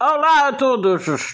Olá a todos!